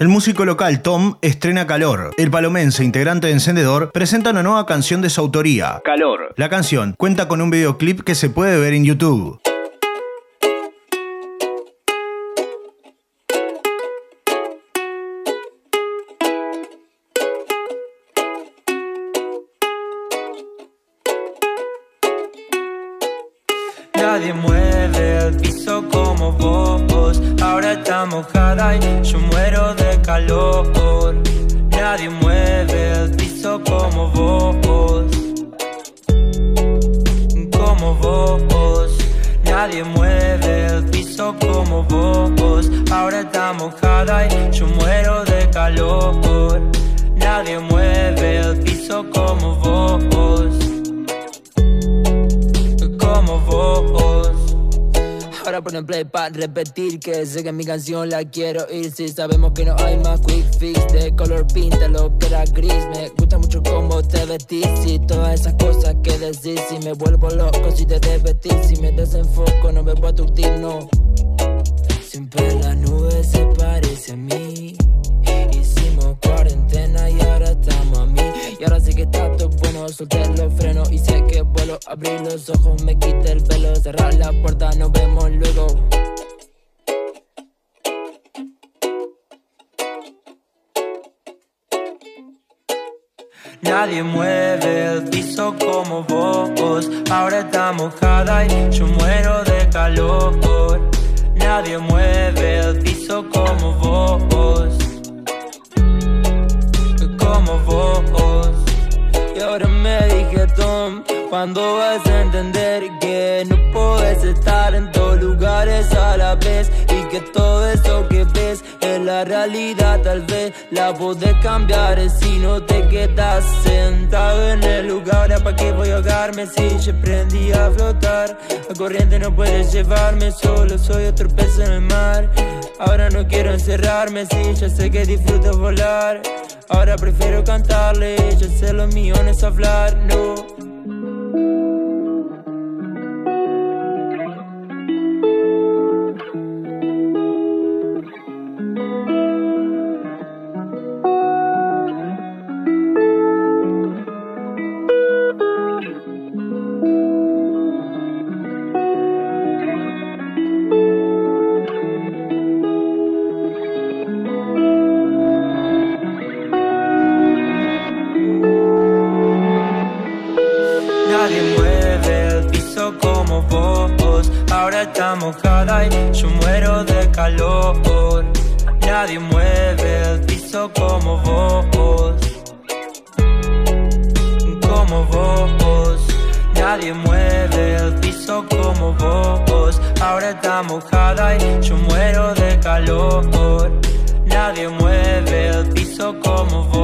El músico local Tom estrena Calor. El palomense, integrante de Encendedor, presenta una nueva canción de su autoría, Calor. La canción cuenta con un videoclip que se puede ver en YouTube. Nadie mueve el piso como vos. Ahora está mojada y yo muero de calor. Nadie mueve el piso como vos. Como vos. Nadie mueve el piso como vos. Ahora está mojada y yo muero de calor. Nadie mueve el piso como vos. Ponen play para repetir que sé que mi canción la quiero ir. Si sabemos que no hay más quick fix de color pinta lo que era gris. Me gusta mucho cómo te vestís y todas esas cosas que decís. Si me vuelvo loco si te desvestís Si me desenfoco no me voy a turtir, no. Siempre la nube se parece a mí. Hicimos cuarentena y ahora estamos a mí. Y ahora sí que está todo bueno, solté los abrir los ojos, me quita el pelo Cerrar la puerta, nos vemos luego Nadie mueve el piso como vos. Ahora está mojada y yo muero de calor. Nadie mueve el piso Ahora me dije Tom, cuando vas a entender que no puedes estar en todos lugares a la vez y que todo eso que ves es la realidad, tal vez la podés cambiar si no te quedas sentado en el lugar. ¿Para qué voy a ahogarme si yo aprendí a flotar? La corriente no puede llevarme, solo soy otro pez en el mar. Ahora no quiero encerrarme si ya sé que disfruto volar. Ahora prefiero cantarle, ya sé lo mío no es hablar, no. nadie mueve el piso como vos. Ahora está mojada y yo muero de calor. Nadie mueve el piso como vos. Como vos. Nadie mueve el piso como vos. Ahora está mojada y yo muero de calor. Nadie mueve el piso como vos.